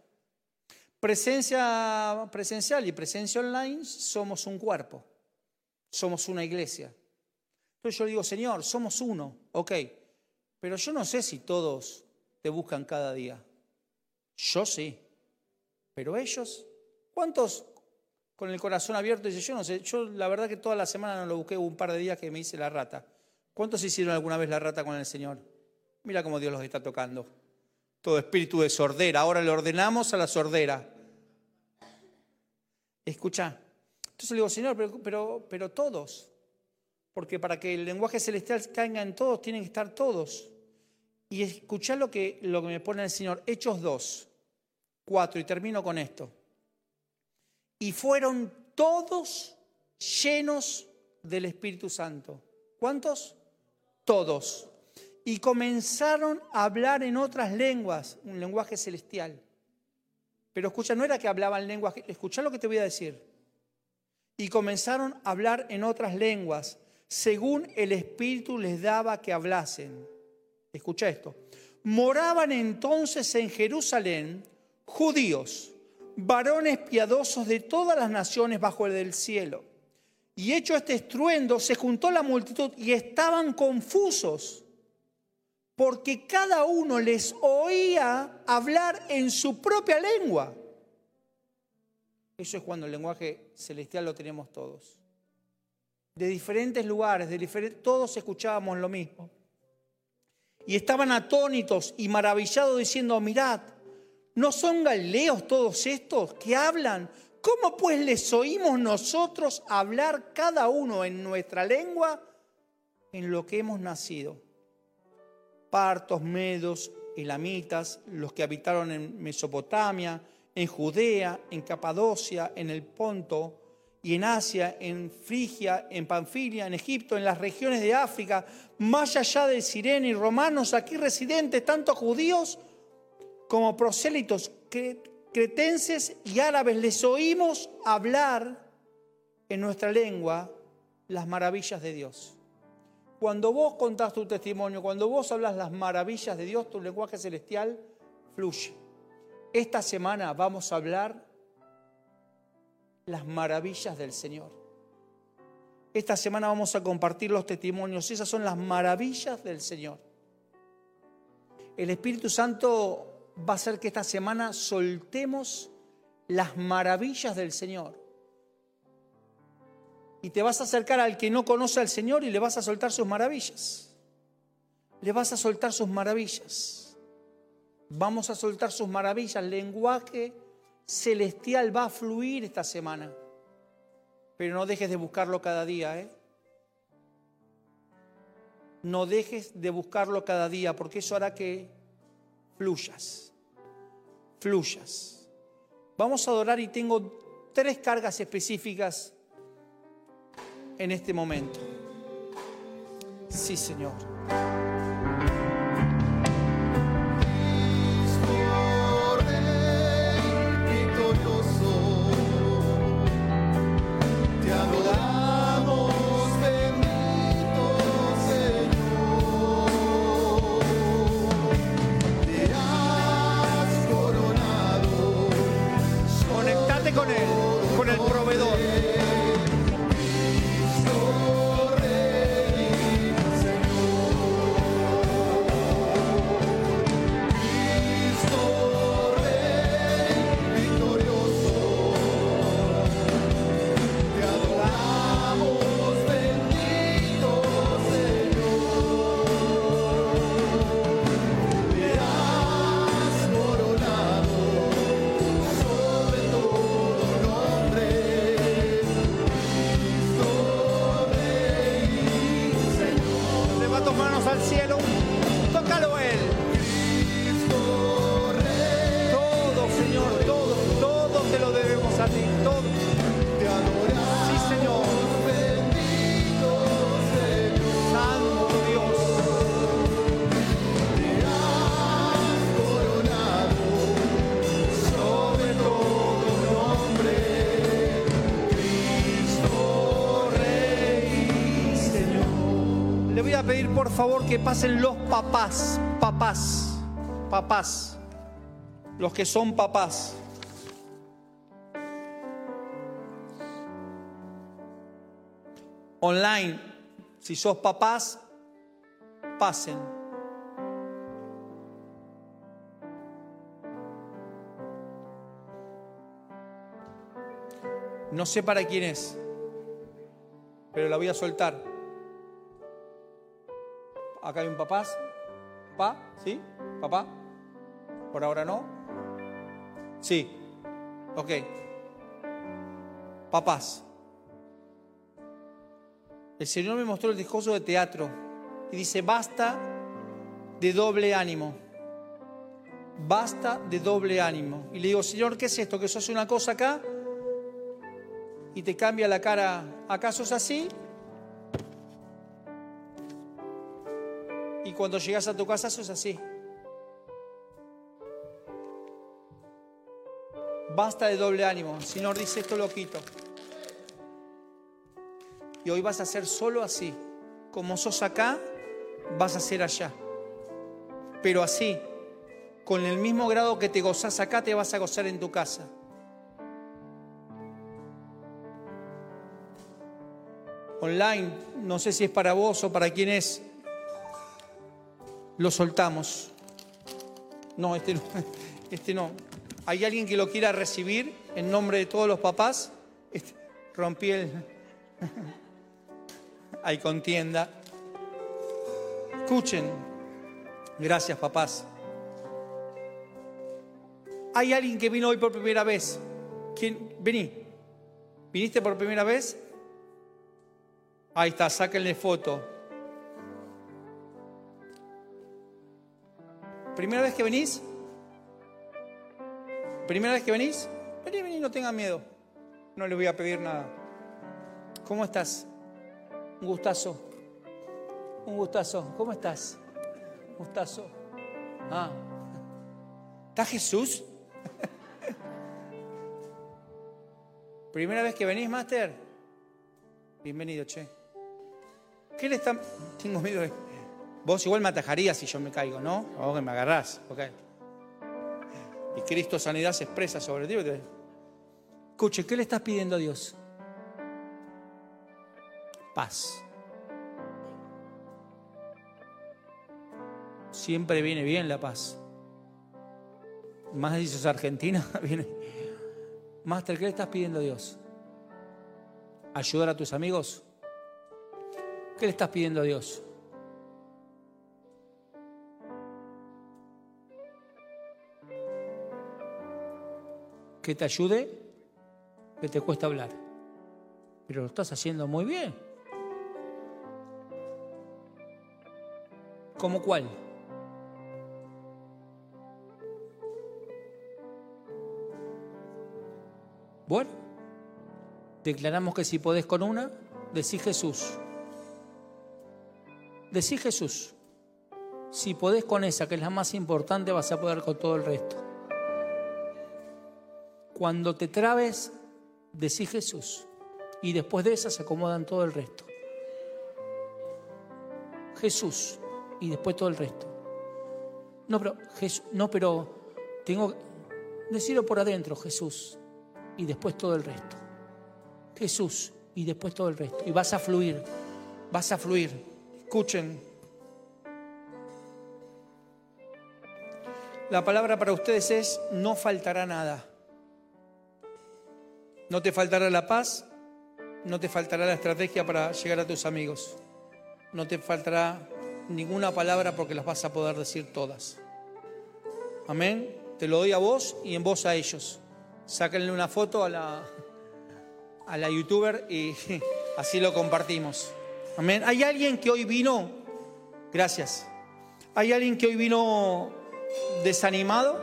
Presencia presencial y presencia online somos un cuerpo. Somos una iglesia. Entonces yo digo, Señor, somos uno. Ok. Pero yo no sé si todos te buscan cada día. Yo sí. Pero ellos, ¿cuántos con el corazón abierto dicen, yo no sé, yo la verdad que toda la semana no lo busqué, un par de días que me hice la rata. ¿Cuántos hicieron alguna vez la rata con el Señor? Mira cómo Dios los está tocando. Todo espíritu de sordera. Ahora le ordenamos a la sordera. Escucha. Entonces le digo, Señor, pero, pero, todos. Porque para que el lenguaje celestial caiga en todos, tienen que estar todos. Y escuchar lo que, lo que me pone el Señor. Hechos 2, 4, y termino con esto. Y fueron todos llenos del Espíritu Santo. ¿Cuántos? Todos. Y comenzaron a hablar en otras lenguas, un lenguaje celestial. Pero escucha, no era que hablaban lenguas, escucha lo que te voy a decir. Y comenzaron a hablar en otras lenguas según el Espíritu les daba que hablasen. Escucha esto. Moraban entonces en Jerusalén judíos, varones piadosos de todas las naciones bajo el del cielo. Y hecho este estruendo, se juntó la multitud y estaban confusos, porque cada uno les oía hablar en su propia lengua. Eso es cuando el lenguaje celestial lo tenemos todos de diferentes lugares, de diferentes, todos escuchábamos lo mismo. Y estaban atónitos y maravillados diciendo, mirad, ¿no son galileos todos estos que hablan? ¿Cómo pues les oímos nosotros hablar cada uno en nuestra lengua en lo que hemos nacido? Partos, medos, elamitas, los que habitaron en Mesopotamia, en Judea, en Capadocia, en el Ponto, y en Asia, en Frigia, en Panfilia, en Egipto, en las regiones de África, más allá de Sirene y romanos, aquí residentes, tanto judíos como prosélitos, cretenses y árabes, les oímos hablar en nuestra lengua las maravillas de Dios. Cuando vos contás tu testimonio, cuando vos hablas las maravillas de Dios, tu lenguaje celestial fluye. Esta semana vamos a hablar las maravillas del Señor. Esta semana vamos a compartir los testimonios. Esas son las maravillas del Señor. El Espíritu Santo va a hacer que esta semana soltemos las maravillas del Señor. Y te vas a acercar al que no conoce al Señor y le vas a soltar sus maravillas. Le vas a soltar sus maravillas. Vamos a soltar sus maravillas, lenguaje celestial va a fluir esta semana. Pero no dejes de buscarlo cada día, ¿eh? No dejes de buscarlo cada día, porque eso hará que fluyas, fluyas. Vamos a adorar y tengo tres cargas específicas en este momento. Sí, Señor. Por favor que pasen los papás, papás, papás, los que son papás. Online, si sos papás, pasen. No sé para quién es, pero la voy a soltar. Acá hay un papá. ¿Papá? ¿Sí? ¿Papá? ¿Por ahora no? Sí. Ok. Papás. El Señor me mostró el discurso de teatro y dice, basta de doble ánimo. Basta de doble ánimo. Y le digo, Señor, ¿qué es esto? ¿Que sos una cosa acá y te cambia la cara? ¿Acá sos así? Y cuando llegas a tu casa sos así. Basta de doble ánimo. El Señor dice, esto lo quito. Y hoy vas a ser solo así. Como sos acá, vas a ser allá. Pero así, con el mismo grado que te gozas acá, te vas a gozar en tu casa. Online, no sé si es para vos o para quién es, lo soltamos. No, este no, este no. ¿Hay alguien que lo quiera recibir en nombre de todos los papás? Este, rompí el... Hay contienda. Escuchen. Gracias, papás. Hay alguien que vino hoy por primera vez. ¿Quién? Vení. ¿Viniste por primera vez? Ahí está, sáquenle foto. ¿Primera vez que venís? ¿Primera vez que venís? Vení, vení, no tengan miedo. No le voy a pedir nada. ¿Cómo estás? Un gustazo. Un gustazo. ¿Cómo estás? Un gustazo. Ah. ¿Está Jesús? ¿Primera vez que venís, Máster? Bienvenido, che. ¿Qué le está...? Tengo miedo de... Vos igual me atajarías si yo me caigo, ¿no? O que me agarrás. Okay. Y Cristo sanidad se expresa sobre ti. Escuche, ¿qué le estás pidiendo a Dios? Paz. Siempre viene bien la paz. Más si sos argentina, viene. Master, ¿qué le estás pidiendo a Dios? ¿Ayudar a tus amigos? ¿Qué le estás pidiendo a Dios? Que te ayude, que te cuesta hablar. Pero lo estás haciendo muy bien. ¿Cómo cuál? Bueno, declaramos que si podés con una, decís Jesús. Decís Jesús. Si podés con esa, que es la más importante, vas a poder con todo el resto. Cuando te trabes, decís Jesús. Y después de esa se acomodan todo el resto. Jesús. Y después todo el resto. No, pero, Jesús, no, pero tengo decirlo por adentro, Jesús. Y después todo el resto. Jesús. Y después todo el resto. Y vas a fluir. Vas a fluir. Escuchen. La palabra para ustedes es, no faltará nada. No te faltará la paz, no te faltará la estrategia para llegar a tus amigos. No te faltará ninguna palabra porque las vas a poder decir todas. Amén. Te lo doy a vos y en vos a ellos. Sáquenle una foto a la, a la youtuber y así lo compartimos. Amén. ¿Hay alguien que hoy vino? Gracias. ¿Hay alguien que hoy vino desanimado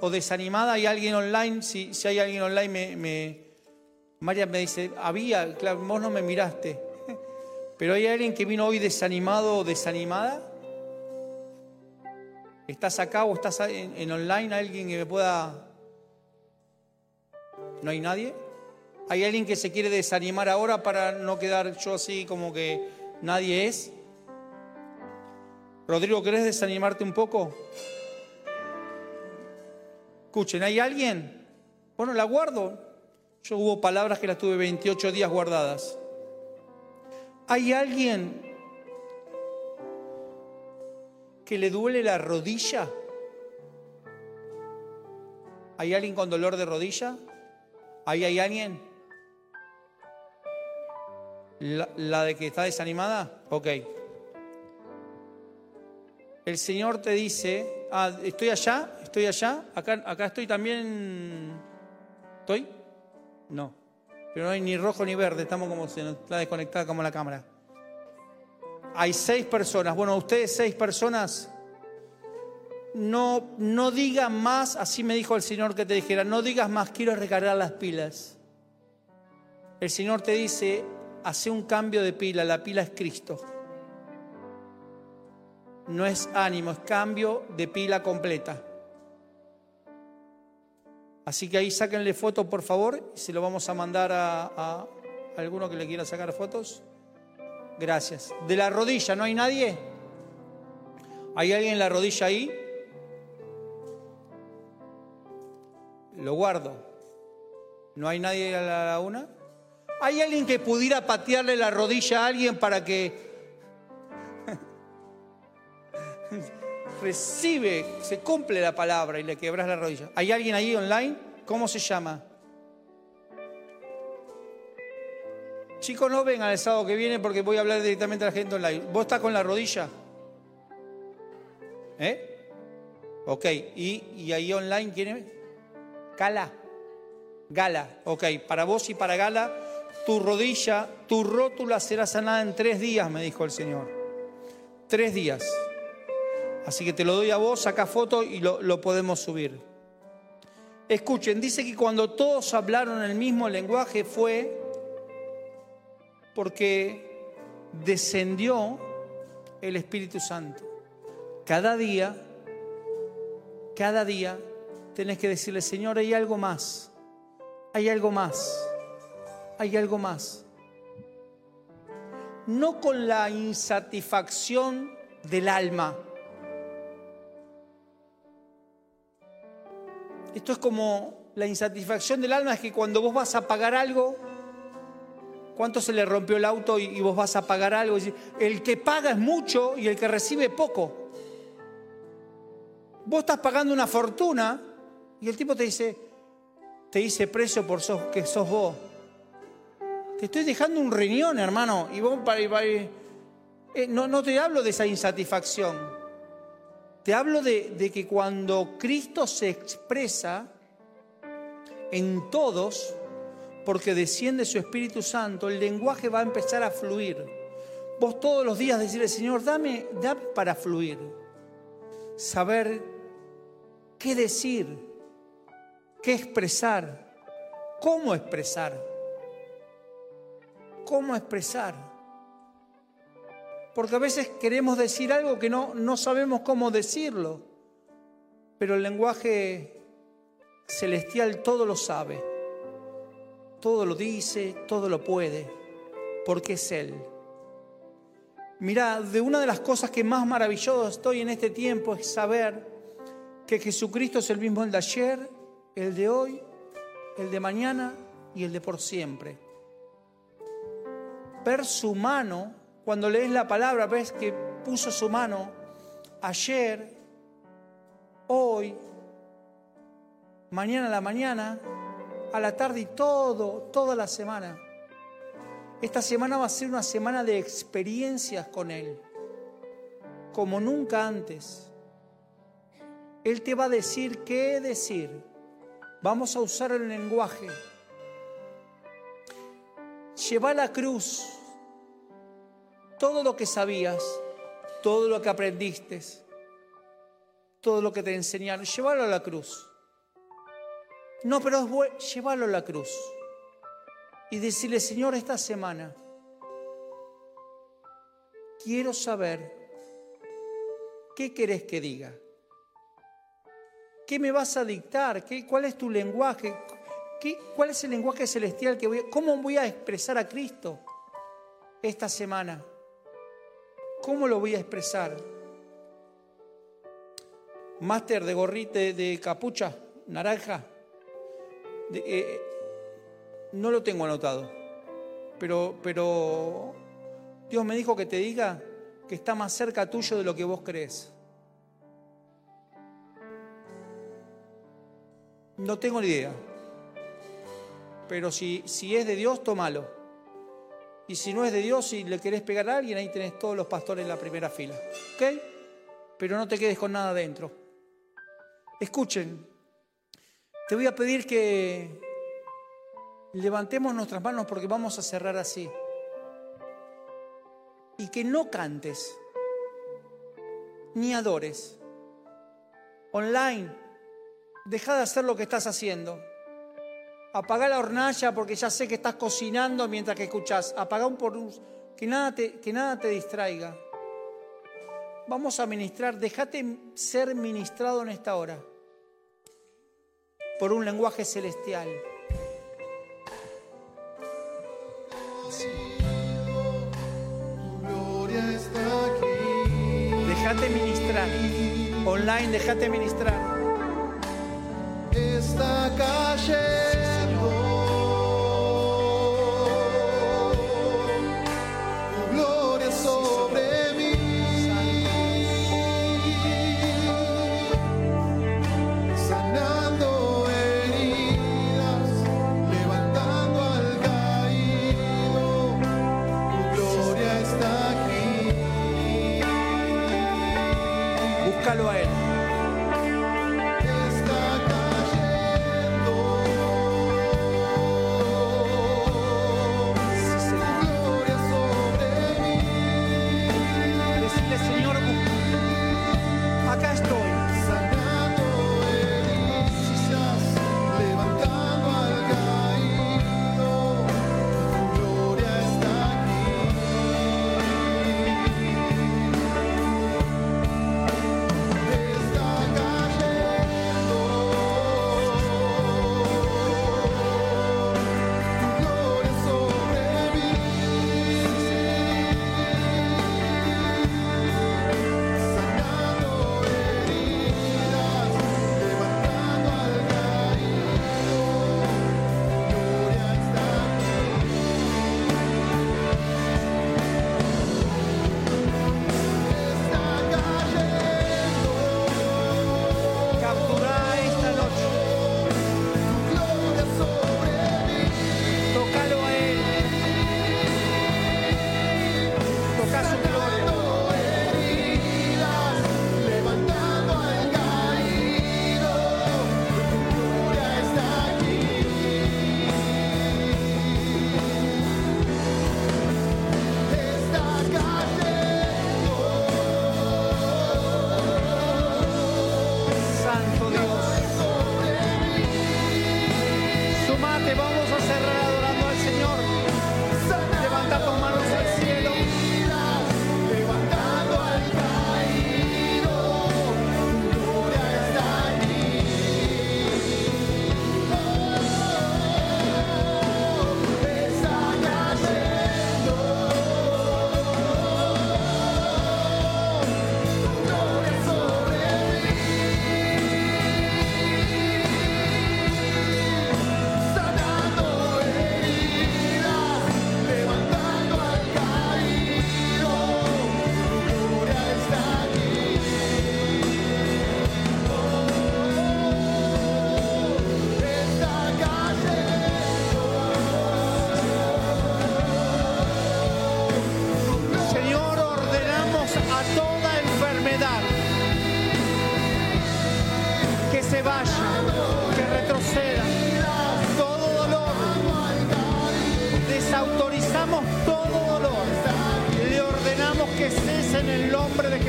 o desanimada? ¿Hay alguien online? Si, si hay alguien online, me María me dice, había, claro, vos no me miraste. Pero hay alguien que vino hoy desanimado o desanimada. ¿Estás acá o estás en, online? ¿Alguien que me pueda... ¿No hay nadie? ¿Hay alguien que se quiere desanimar ahora para no quedar yo así como que nadie es? Rodrigo, ¿querés desanimarte un poco? Escuchen, ¿hay alguien? Bueno, la guardo. Yo hubo palabras que las tuve 28 días guardadas. ¿Hay alguien que le duele la rodilla? ¿Hay alguien con dolor de rodilla? ¿Ahí hay alguien? ¿La, de que está desanimada? Ok. El Señor te dice, ah, estoy allá, estoy allá, acá, acá estoy también. ¿Estoy? No. Pero no hay ni rojo ni verde, estamos como se está desconectada como la cámara. Hay seis personas. Bueno, ustedes seis personas, no, no digan más, así me dijo el Señor que te dijera, no digas más, quiero recargar las pilas. El Señor te dice, hace un cambio de pila, la pila es Cristo. No es ánimo, es cambio de pila completa. Así que ahí sáquenle fotos, por favor, y se lo vamos a mandar a, a alguno que le quiera sacar fotos. Gracias. De la rodilla, ¿no hay nadie? ¿Hay alguien en la rodilla ahí? Lo guardo. ¿No hay nadie a la una? ¿Hay alguien que pudiera patearle la rodilla a alguien para que recibe, se cumple la palabra y le quebras la rodilla? ¿Hay alguien ahí online? ¿Cómo se llama? Chicos, no vengan el sábado que viene porque voy a hablar directamente a la gente online. ¿Vos estás con la rodilla? ¿Eh? Ok, ¿y, y ahí online quién es? Gala. Gala, ok. Para vos y para Gala, tu rodilla, tu rótula será sanada en tres días, me dijo el Señor. Tres días. Así que te lo doy a vos, saca foto y lo, lo podemos subir. Escuchen, dice que cuando todos hablaron el mismo lenguaje fue porque descendió el Espíritu Santo. Cada día, cada día tenés que decirle, Señor, hay algo más, hay algo más, hay algo más. No con la insatisfacción del alma. Esto es como la insatisfacción del alma, es que cuando vos vas a pagar algo, ¿Cuánto se le rompió el auto y, vos vas a pagar algo? El que paga es mucho y el que recibe poco. Vos estás pagando una fortuna y el tipo te dice, te dice precio por sos, que sos vos. Te estoy dejando un riñón, hermano, y vos para, eh, no, no te hablo de esa insatisfacción. Te hablo de, que cuando Cristo se expresa en todos, porque desciende su Espíritu Santo, el lenguaje va a empezar a fluir. Vos todos los días decirle, Señor, dame, dame para fluir. Saber qué decir, qué expresar, cómo expresar. Cómo expresar. Porque a veces queremos decir algo que no, no sabemos cómo decirlo. Pero el lenguaje celestial todo lo sabe todo lo dice, todo lo puede, porque es Él. Mira, de una de las cosas que más maravilloso estoy en este tiempo es saber que Jesucristo es el mismo el de ayer, el de hoy, el de mañana y el de por siempre. Ver su mano, cuando lees la palabra, ves que puso su mano ayer, hoy, mañana a la mañana a la tarde y todo, toda la semana. Esta semana va a ser una semana de experiencias con Él, como nunca antes. Él te va a decir qué decir. Vamos a usar el lenguaje. Lleva la cruz todo lo que sabías, todo lo que aprendiste, todo lo que te enseñaron. Llévalo a la cruz. No, pero es bueno llevarlo a la cruz y decirle, Señor, esta semana quiero saber qué querés que diga. ¿Qué me vas a dictar? ¿Qué, ¿Cuál es tu lenguaje? ¿Qué, ¿Cuál es el lenguaje celestial que voy ¿Cómo voy a expresar a Cristo esta semana? ¿Cómo lo voy a expresar? máster de gorrita de, capucha, naranja. Eh, no lo tengo anotado, pero, pero Dios me dijo que te diga que está más cerca tuyo de lo que vos crees. No tengo ni idea. Pero si, si es de Dios, tómalo. Y si no es de Dios, si le querés pegar a alguien, ahí tenés todos los pastores en la primera fila. ¿Ok? Pero no te quedes con nada dentro. Escuchen, te voy a pedir que levantemos nuestras manos porque vamos a cerrar así. Y que no cantes, ni adores. Online, deja de hacer lo que estás haciendo. Apaga la hornalla porque ya sé que estás cocinando mientras que escuchas. Apaga un por que nada te, que nada te distraiga. Vamos a ministrar, déjate ser ministrado en esta hora por un lenguaje celestial. Déjate ministrar. Online, déjate ministrar. Esta calle.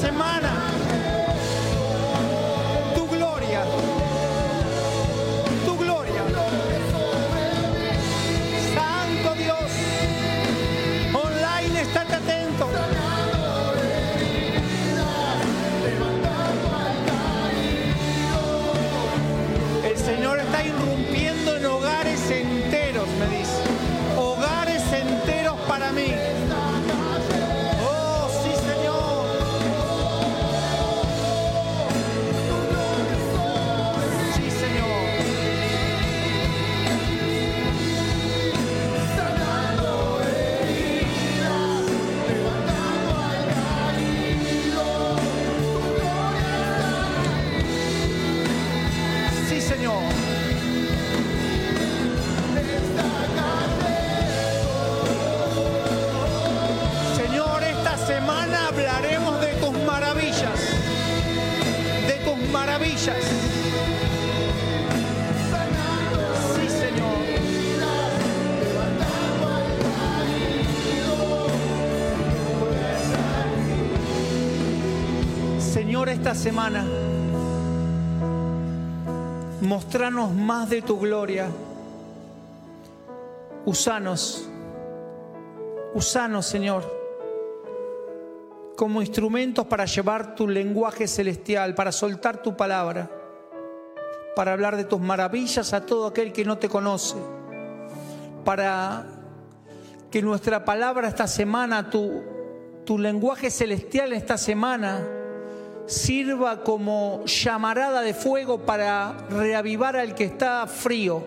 semana Señor, esta semana, mostranos más de tu gloria. Usanos, usanos, Señor, como instrumentos para llevar tu lenguaje celestial, para soltar tu palabra, para hablar de tus maravillas a todo aquel que no te conoce, para que nuestra palabra esta semana, tu, tu lenguaje celestial esta semana, sirva como llamarada de fuego para reavivar al que está frío.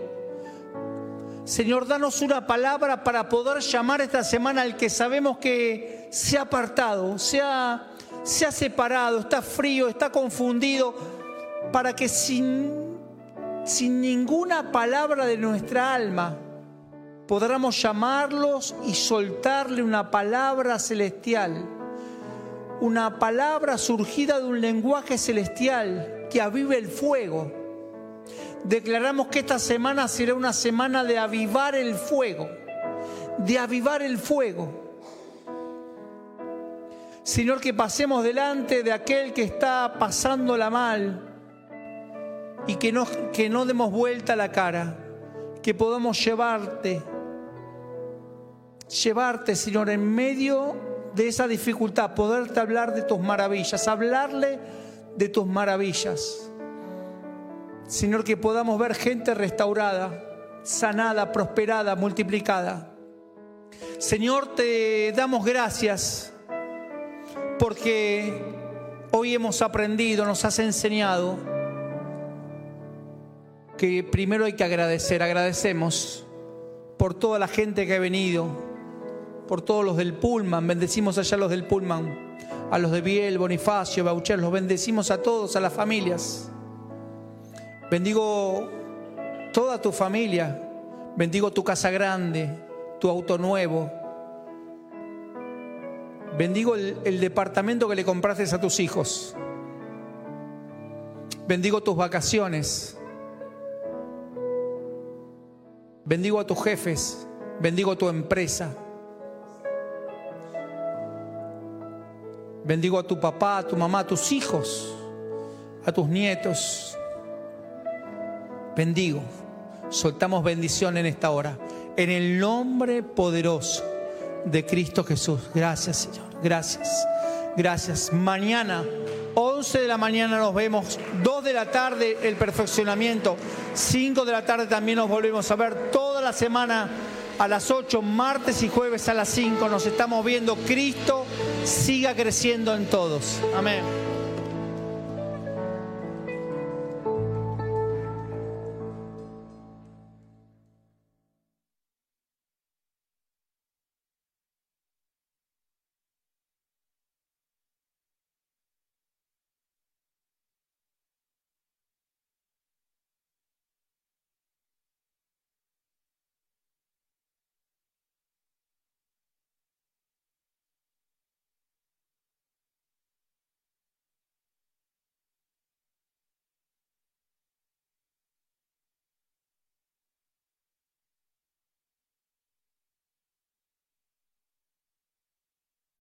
Señor, danos una palabra para poder llamar esta semana al que sabemos que se ha apartado, se ha, se ha separado, está frío, está confundido, para que sin, sin ninguna palabra de nuestra alma podamos llamarlos y soltarle una palabra celestial una palabra surgida de un lenguaje celestial que avive el fuego. Declaramos que esta semana será una semana de avivar el fuego, de avivar el fuego. Señor, que pasemos delante de aquel que está pasándola mal y que no, que no demos vuelta la cara, que podamos llevarte, llevarte, Señor, en medio de esa dificultad, poderte hablar de tus maravillas, hablarle de tus maravillas. Señor, que podamos ver gente restaurada, sanada, prosperada, multiplicada. Señor, te damos gracias porque hoy hemos aprendido, nos has enseñado que primero hay que agradecer, agradecemos por toda la gente que ha venido, por todos los del Pullman, bendecimos allá a los del Pullman, a los de Biel, Bonifacio, Baucher, los bendecimos a todos, a las familias. Bendigo toda tu familia, bendigo tu casa grande, tu auto nuevo. Bendigo el, el departamento que le compraste a tus hijos. Bendigo tus vacaciones. Bendigo a tus jefes. Bendigo tu empresa. Bendigo a tu papá, a tu mamá, a tus hijos, a tus nietos. Bendigo. Soltamos bendición en esta hora. En el nombre poderoso de Cristo Jesús. Gracias, Señor. Gracias. Gracias. Mañana, 11 de la mañana nos vemos. 2 de la tarde el perfeccionamiento. 5 de la tarde también nos volvemos a ver toda la semana a las 8, martes y jueves a las 5. Nos estamos viendo. Cristo siga creciendo en todos. Amén.